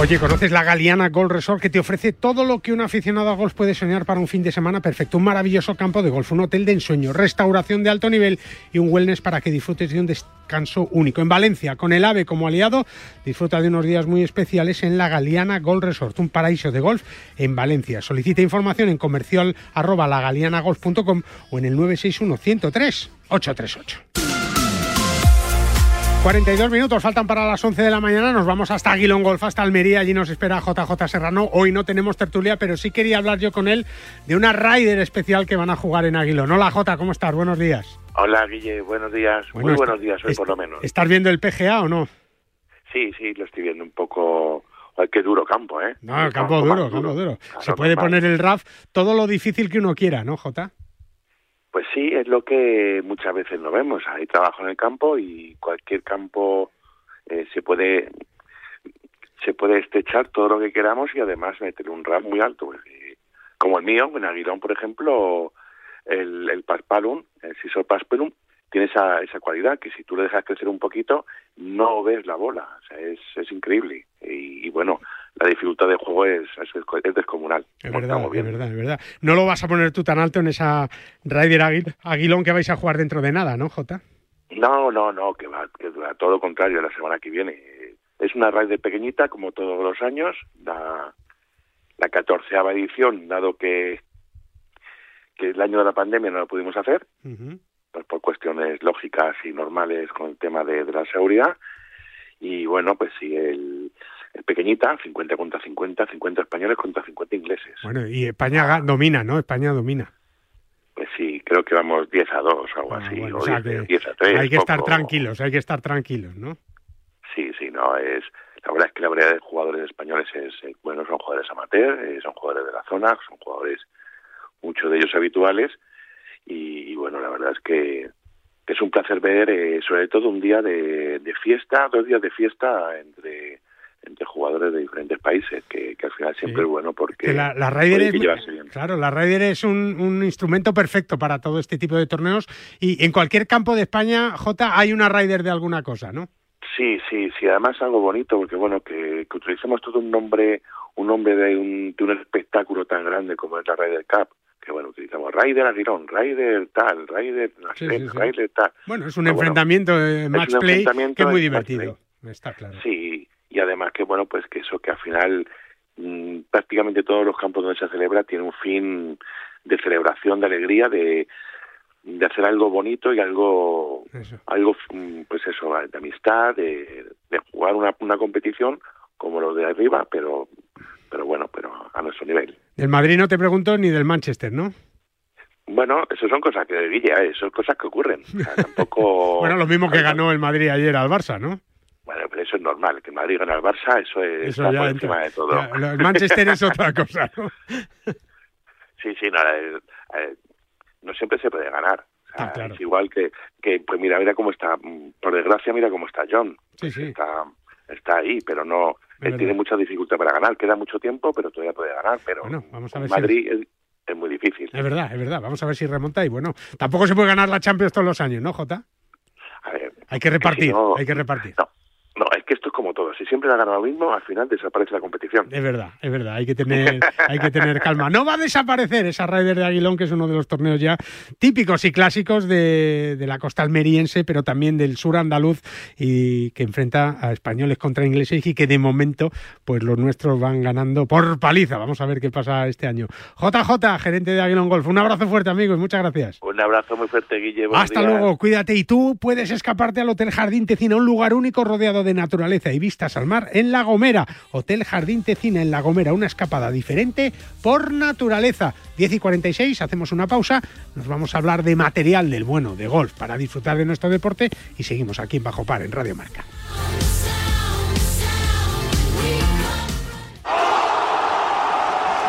Oye, ¿conoces la Galeana Golf Resort que te ofrece todo lo que un aficionado a golf puede soñar para un fin de semana perfecto? Un maravilloso campo de golf, un hotel de ensueño, restauración de alto nivel y un wellness para que disfrutes de un descanso único. En Valencia, con el AVE como aliado, disfruta de unos días muy especiales en la Galeana Golf Resort, un paraíso de golf en Valencia. Solicita información en comercial arroba o en el 961 103 838. 42 minutos faltan para las 11 de la mañana. Nos vamos hasta Aguilón Golf, hasta Almería. Allí nos espera JJ Serrano. Hoy no tenemos tertulia, pero sí quería hablar yo con él de una Rider especial que van a jugar en Aguilón. Hola Jota, ¿cómo estás? Buenos días. Hola Guille, buenos días. Bueno, Muy buenos días hoy por lo menos. ¿Estás viendo el PGA o no? Sí, sí, lo estoy viendo un poco... Ay, qué duro campo, ¿eh? No, campo más duro, campo duro. Se puede normal. poner el RAF todo lo difícil que uno quiera, ¿no, Jota? Pues sí, es lo que muchas veces no vemos. Hay trabajo en el campo y cualquier campo eh, se puede se puede estrechar todo lo que queramos y además meter un RAF muy alto. como el mío, en Aguilón, por ejemplo, el, el Paspalum, el Sisor Paspalum, tiene esa, esa cualidad que si tú le dejas crecer un poquito, no ves la bola. O sea, es, es increíble. Y, y bueno, la dificultad del juego es, es, es descomunal. Es verdad, es verdad, es verdad. No lo vas a poner tú tan alto en esa Rider Aguil- Aguilón que vais a jugar dentro de nada, ¿no, Jota? No, no, no, que va, que va todo lo contrario la semana que viene. Es una raid pequeñita, como todos los años, la, la catorceava edición, dado que, que el año de la pandemia no lo pudimos hacer, pues por cuestiones lógicas y normales con el tema de, de la seguridad. Y bueno, pues sí, el, pequeñita, 50 contra 50, 50 españoles contra 50 ingleses. Bueno, y España domina, ¿no? España domina. Pues sí, creo que vamos 10 a 2 o algo así, Ah, bueno, o o sea 10, que 10 a 3. hay que estar tranquilos, hay que estar tranquilos, ¿no? Sí, sí, no, es... La verdad es que la variedad de jugadores españoles es, eh, bueno, son jugadores amateur, eh, son jugadores de la zona, son jugadores, muchos de ellos habituales, y, y bueno, la verdad es que, que es un placer ver, eh, sobre todo un día de, de fiesta, dos días de fiesta entre entre jugadores de diferentes países, que, que al final siempre es bueno porque Que la, la Raider es, bien. claro, la Raider es un, un instrumento perfecto para todo este tipo de torneos y en cualquier campo de España, J, hay una Raider de alguna cosa, ¿no? Sí, sí, sí, además algo bonito, porque bueno, que, que utilicemos todo un nombre, un nombre de un, de un espectáculo tan grande como es la Ryder Cup, que bueno, utilizamos Ryder Aguirón, Ryder tal, Ryder Sí, Nasset, sí, sí. Ryder tal. Bueno, es un Pero bueno, enfrentamiento de match play enfrentamiento que es muy divertido, está claro. Sí, y además que bueno, pues que eso que al final mm, prácticamente todos los campos donde se celebra tiene un fin de celebración, de alegría, de, de hacer algo bonito y algo, algo mm, pues eso, de amistad, de, de jugar una, una competición como los de arriba, pero pero bueno, pero a nuestro nivel. Del Madrid no te pregunto ni del Manchester, ¿no? Bueno, eso son cosas que Guille, eh, son cosas que ocurren. O sea, tampoco Bueno, lo mismo que ganó el Madrid ayer al Barça, ¿no? Bueno, pero eso es normal, que Madrid gane al Barça, eso es Eso está por encima de todo. Ya, El Manchester es otra cosa, ¿no? Sí, sí, no, eh, eh, no siempre se puede ganar. O sea, Ah, claro. Es igual que, que, pues mira, mira cómo está, mm, por desgracia, mira cómo está John. Sí, sí. Está, está ahí, pero no, él verdad. tiene mucha dificultad para ganar. Queda mucho tiempo, pero todavía puede ganar. Pero Bueno, vamos a ver si- Madrid es, es muy difícil. Es verdad, es verdad. Vamos a ver si remonta y bueno, tampoco se puede ganar la Champions todos los años, ¿no, Jota? A ver, Hay que repartir, si no- hay que repartir. no, es que esto es como todo. Si siempre la gana lo mismo, al final desaparece la competición. Es verdad, es verdad, hay que tener, hay que tener calma. No va a desaparecer esa Raider de Aguilón, que es uno de los torneos ya típicos y clásicos de, de la costa almeriense, pero también del sur andaluz y que enfrenta a españoles contra ingleses y que de momento, pues los nuestros van ganando por paliza. Vamos a ver qué pasa este año. JJ, gerente de Aguilón Golf, un abrazo fuerte, amigos, muchas gracias. Un abrazo muy fuerte, Guille. Hasta días. luego, cuídate. Y tú puedes escaparte al Hotel Jardín Tecina, un lugar único rodeado de naturaleza y vistas al mar en La Gomera. Hotel Jardín Tecina en La Gomera, una escapada diferente por naturaleza. 10 y 46, hacemos una pausa. Nos vamos a hablar de material del bueno, de golf, para disfrutar de nuestro deporte. Y seguimos aquí en Bajo Par, en Radio Marca.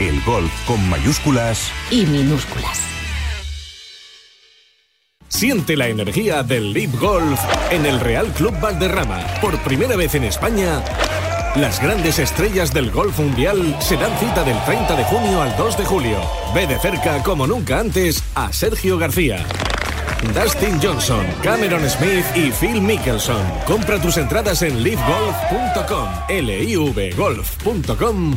El golf con mayúsculas y minúsculas. Siente la energía del Leap Golf en el Real Club Valderrama. Por primera vez en España, las grandes estrellas del golf mundial se dan cita del 30 de junio al 2 de julio. Ve de cerca, como nunca antes, a Sergio García. Dustin Johnson, Cameron Smith y Phil Mickelson. Compra tus entradas en livegolf.com, livgolf.com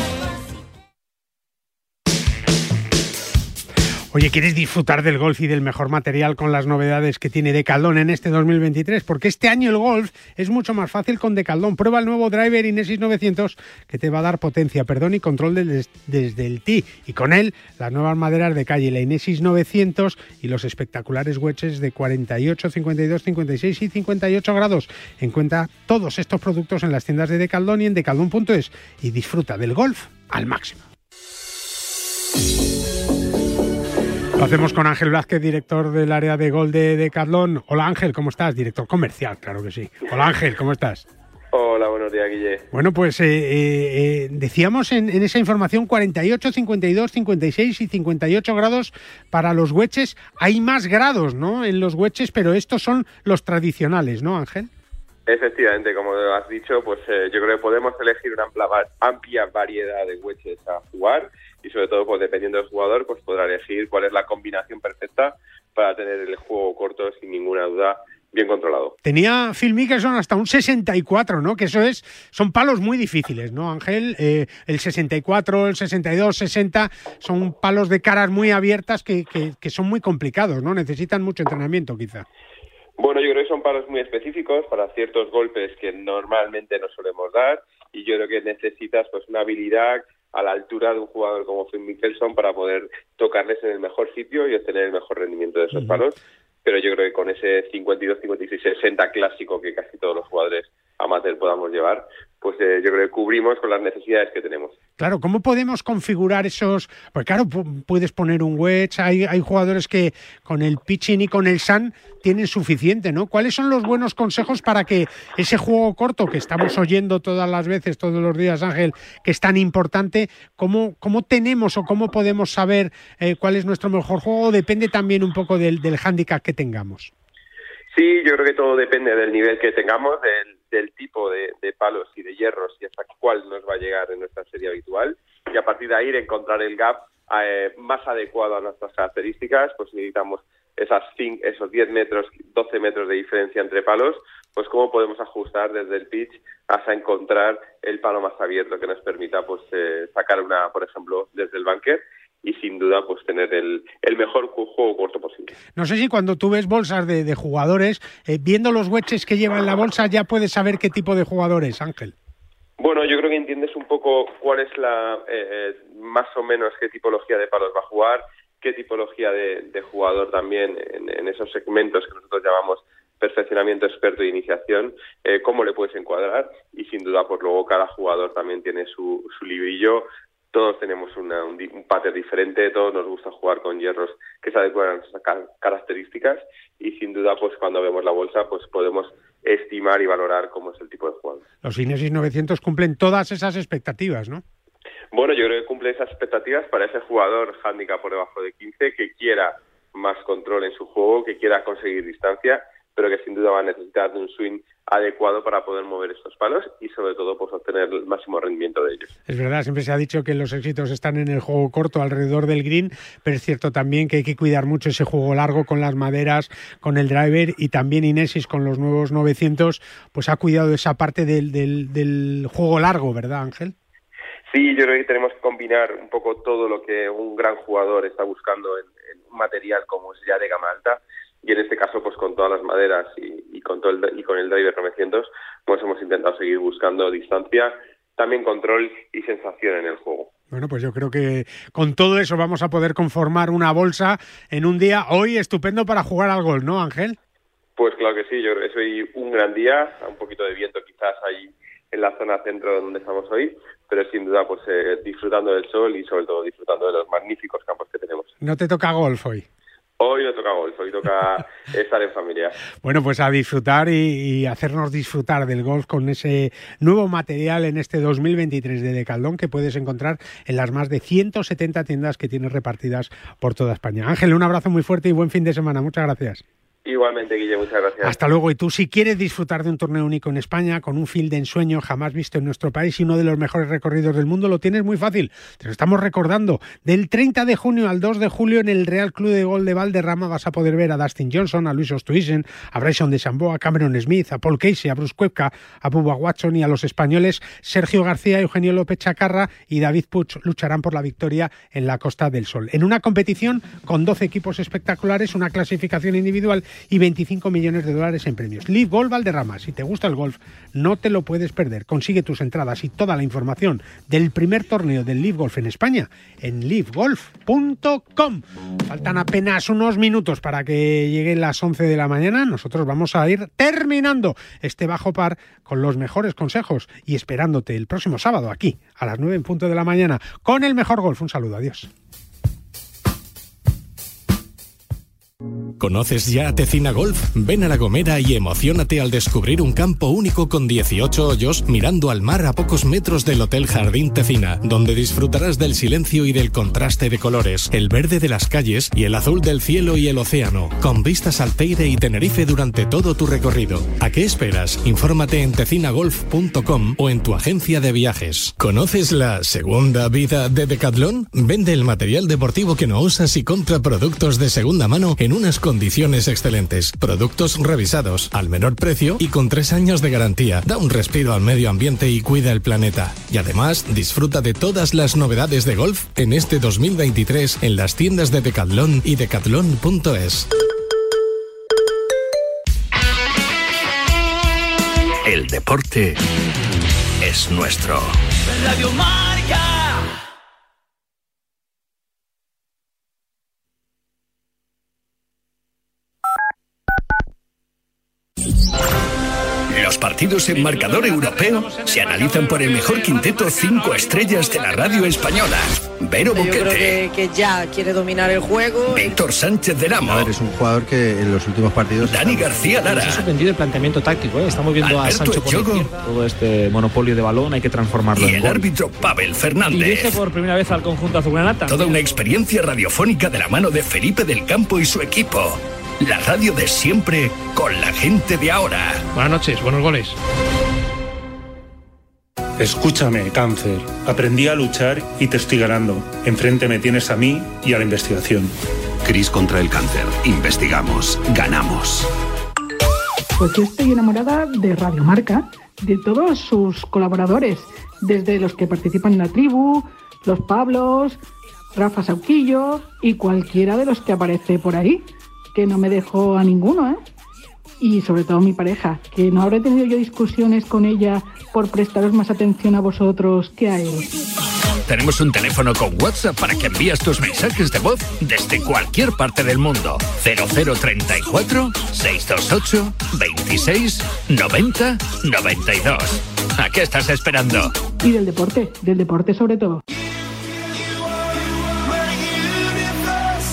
Oye, ¿quieres disfrutar del golf y del mejor material con las novedades que tiene Decaldón en este 2023? Porque este año el golf es mucho más fácil con Decaldón. Prueba el nuevo driver Inesis 900 que te va a dar potencia, perdón y control desde el tee. Y con él, las nuevas maderas de calle, la Inesis 900 y los espectaculares wedges de 48, 52, 56 y 58 grados. Encuentra todos estos productos en las tiendas de Decaldón y en decaldón.es y disfruta del golf al máximo. Lo hacemos con Ángel Vázquez, director del área de gol de Decathlon. Hola Ángel, ¿cómo estás? Director comercial, claro que sí. Hola Ángel, ¿cómo estás? Hola, buenos días, Guille. Bueno, pues eh, eh, decíamos en, esa información 48, 52, 56 y 58 grados para los hueches. Hay más grados, ¿no? En los hueches, pero estos son los tradicionales, ¿no, Ángel? Efectivamente, como has dicho, pues eh, yo creo que podemos elegir una amplia, amplia variedad de wedges a jugar y sobre todo, pues dependiendo del jugador, pues podrá elegir cuál es la combinación perfecta para tener el juego corto sin ninguna duda bien controlado. Tenía Phil Mickelson hasta un 64, ¿no? Que eso es, son palos muy difíciles, ¿no, Ángel? Eh, el 64, el 62, 60 son palos de caras muy abiertas que, que, que son muy complicados, ¿no? Necesitan mucho entrenamiento, quizá. Bueno, yo creo que son palos muy específicos para ciertos golpes que normalmente no solemos dar y yo creo que necesitas pues una habilidad a la altura de un jugador como Phil Mickelson para poder tocarles en el mejor sitio y obtener el mejor rendimiento de esos palos. Pero yo creo que con ese 52, 56, 60 clásico que casi todos los jugadores amateur podamos llevar, pues eh, yo creo que cubrimos con las necesidades que tenemos. Claro, ¿cómo podemos configurar esos? Pues claro, puedes poner un wedge, hay, hay jugadores que con el pitching y con el sun tienen suficiente, ¿no? ¿Cuáles son los buenos consejos para que ese juego corto que estamos oyendo todas las veces, todos los días, Ángel, que es tan importante, cómo, cómo tenemos o cómo podemos saber eh, cuál es nuestro mejor juego? Depende también un poco del, del hándicap que tengamos. Sí, yo creo que todo depende del nivel que tengamos, del, del tipo de, palos y de hierros y hasta cuál nos va a llegar en nuestra serie habitual. Y a partir de ahí encontrar el gap eh, más adecuado a nuestras características, pues necesitamos esas esos 10 metros, 12 metros de diferencia entre palos, pues cómo podemos ajustar desde el pitch hasta encontrar el palo más abierto que nos permita pues eh, sacar una, por ejemplo, desde el bunker y sin duda pues tener el, el mejor juego corto posible. No sé si cuando tú ves bolsas de, de jugadores, eh, viendo los wedges que llevan la bolsa ya puedes saber qué tipo de jugadores, Ángel. Bueno, yo creo que entiendes un poco cuál es la, eh, eh, más o menos qué tipología de palos va a jugar, qué tipología de, de jugador también en, en, esos segmentos que nosotros llamamos perfeccionamiento experto de iniciación, eh, cómo le puedes encuadrar y sin duda pues luego cada jugador también tiene su, su librillo, todos tenemos una, un, un pater diferente, todos nos gusta jugar con hierros que se adecuan a nuestras características y sin duda pues cuando vemos la bolsa pues podemos estimar y valorar cómo es el tipo de jugador. Los Inesis 900 cumplen todas esas expectativas, ¿no? Bueno, yo creo que cumple esas expectativas para ese jugador handicap por debajo de 15 que quiera más control en su juego, que quiera conseguir distancia pero que sin duda va a necesitar de un swing adecuado para poder mover estos palos y sobre todo pues obtener el máximo rendimiento de ellos. Es verdad, siempre se ha dicho que los éxitos están en el juego corto alrededor del green, pero es cierto también que hay que cuidar mucho ese juego largo con las maderas, con el driver y también Inesis con los nuevos 900, pues ha cuidado esa parte del, del, juego largo, ¿verdad Ángel? Sí, yo creo que tenemos que combinar un poco todo lo que un gran jugador está buscando en, un material como es ya de gama alta y en este caso pues con todas las maderas y, con todo el, y con el driver 900 pues hemos intentado seguir buscando distancia también control y sensación en el juego. Bueno, pues yo creo que con todo eso vamos a poder conformar una bolsa en un día hoy estupendo para jugar al gol, ¿no, Ángel? Pues claro que sí, yo creo que es hoy un gran día, un poquito de viento quizás ahí en la zona centro donde estamos hoy, pero sin duda pues eh, disfrutando del sol y sobre todo disfrutando de los magníficos campos que tenemos. ¿No te toca golf hoy? Hoy no toca golf, hoy toca estar en familia. Bueno, pues a disfrutar y, hacernos disfrutar del golf con ese nuevo material en este 2023 de Decaldón que puedes encontrar en las más de 170 tiendas que tienes repartidas por toda España. Ángel, un abrazo muy fuerte y buen fin de semana. Muchas gracias. Igualmente, Guille, muchas gracias. Hasta luego. Y tú, si quieres disfrutar de un torneo único en España, con un field de ensueño jamás visto en nuestro país y uno de los mejores recorridos del mundo, lo tienes muy fácil. Te lo estamos recordando. Del 30 de junio al 2 de julio en el Real Club de Gol de Valderrama vas a poder ver a Dustin Johnson, a Luis Ostuisen, a Bryson de Samboa, a Cameron Smith, a Paul Casey, a Bruce Cuepka, a Bubba Watson y a los españoles Sergio García, Eugenio López Chacarra y David Puch lucharán por la victoria en la Costa del Sol. En una competición con 12 equipos espectaculares, una clasificación individual y 25 millones de dólares en premios. Live Golf Valderrama, si te gusta el golf, no te lo puedes perder. Consigue tus entradas y toda la información del primer torneo del Live Golf en España en livegolf.com. Faltan apenas unos minutos para que lleguen las 11 de la mañana. Nosotros vamos a ir terminando este bajo par con los mejores consejos y esperándote el próximo sábado aquí a las 9 en punto de la mañana con el mejor golf. Un saludo, adiós. ¿Conoces ya Tecina Golf? Ven a La Gomera y emocionate al descubrir un campo único con 18 hoyos mirando al mar a pocos metros del Hotel Jardín Tecina, donde disfrutarás del silencio y del contraste de colores, el verde de las calles y el azul del cielo y el océano, con vistas al Teide y Tenerife durante todo tu recorrido. ¿A qué esperas? Infórmate en tecinagolf.com o en tu agencia de viajes. ¿Conoces la segunda vida de Decathlon? Vende el material deportivo que no usas y compra productos de segunda mano en unas condiciones excelentes, productos revisados, al menor precio y con tres años de garantía. Da un respiro al medio ambiente y cuida el planeta. Y además, disfruta de todas las novedades de golf en este 2023 en las tiendas de Decathlon y decathlon.es. El deporte es nuestro. Radio Los partidos en marcador europeo se analizan por el mejor quinteto cinco estrellas de la radio española. Vero Boquete. Yo creo que, ya quiere dominar el juego. Víctor Sánchez de Ramo. A es un jugador que en los últimos partidos. Dani García Lara. Se ha sorprendido el planteamiento táctico, ¿eh? Estamos viendo a Sancho por Todo este monopolio de balón hay que transformarlo y el árbitro Pavel Fernández. Dirige por primera vez al conjunto azulgranata. Toda una experiencia radiofónica de la mano de Felipe del Campo y su equipo. La radio de siempre con la gente de ahora. Buenas noches, buenos goles. Escúchame, cáncer. Aprendí a luchar y te estoy ganando. Enfrente me tienes a mí y a la investigación. Cris contra el cáncer. Investigamos. Ganamos. Pues yo estoy enamorada de Radio Marca, de todos sus colaboradores, desde los que participan en la tribu, los Pablos, Rafa Sauquillo y cualquiera de los que aparece por ahí que no me dejó a ninguno, ¿eh? Y sobre todo mi pareja, que no habré tenido yo discusiones con ella por prestaros más atención a vosotros que a él. Tenemos un teléfono con WhatsApp para que envías tus mensajes de voz desde cualquier parte del mundo. 0034 628 26 90 92. ¿A qué estás esperando? Y del deporte, del deporte sobre todo.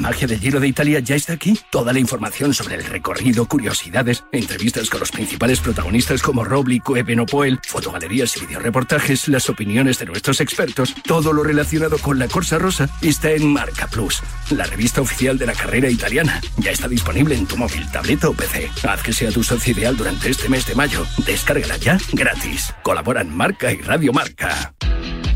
Magia del Giro de Italia ya está aquí. Toda la información sobre el recorrido, curiosidades, entrevistas con los principales protagonistas como Roblick, Ebenopol, fotogalerías y videoreportajes, las opiniones de nuestros expertos, todo lo relacionado con la Corsa Rosa está en Marca Plus, la revista oficial de la carrera italiana. Ya está disponible en tu móvil, tableta o PC. Haz que sea tu socio ideal durante este mes de mayo. Descárgala ya gratis. Colaboran Marca y Radio Marca.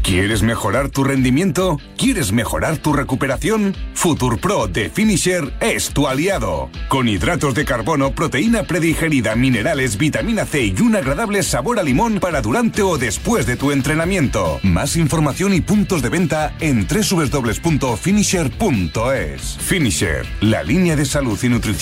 ¿Quieres mejorar tu rendimiento? ¿Quieres mejorar tu recuperación? FuturPro de Finisher es tu aliado. Con hidratos de carbono, proteína predigerida, minerales, vitamina C y un agradable sabor a limón para durante o después de tu entrenamiento. Más información y puntos de venta en www.finisher.es. Finisher, la línea de salud y nutrición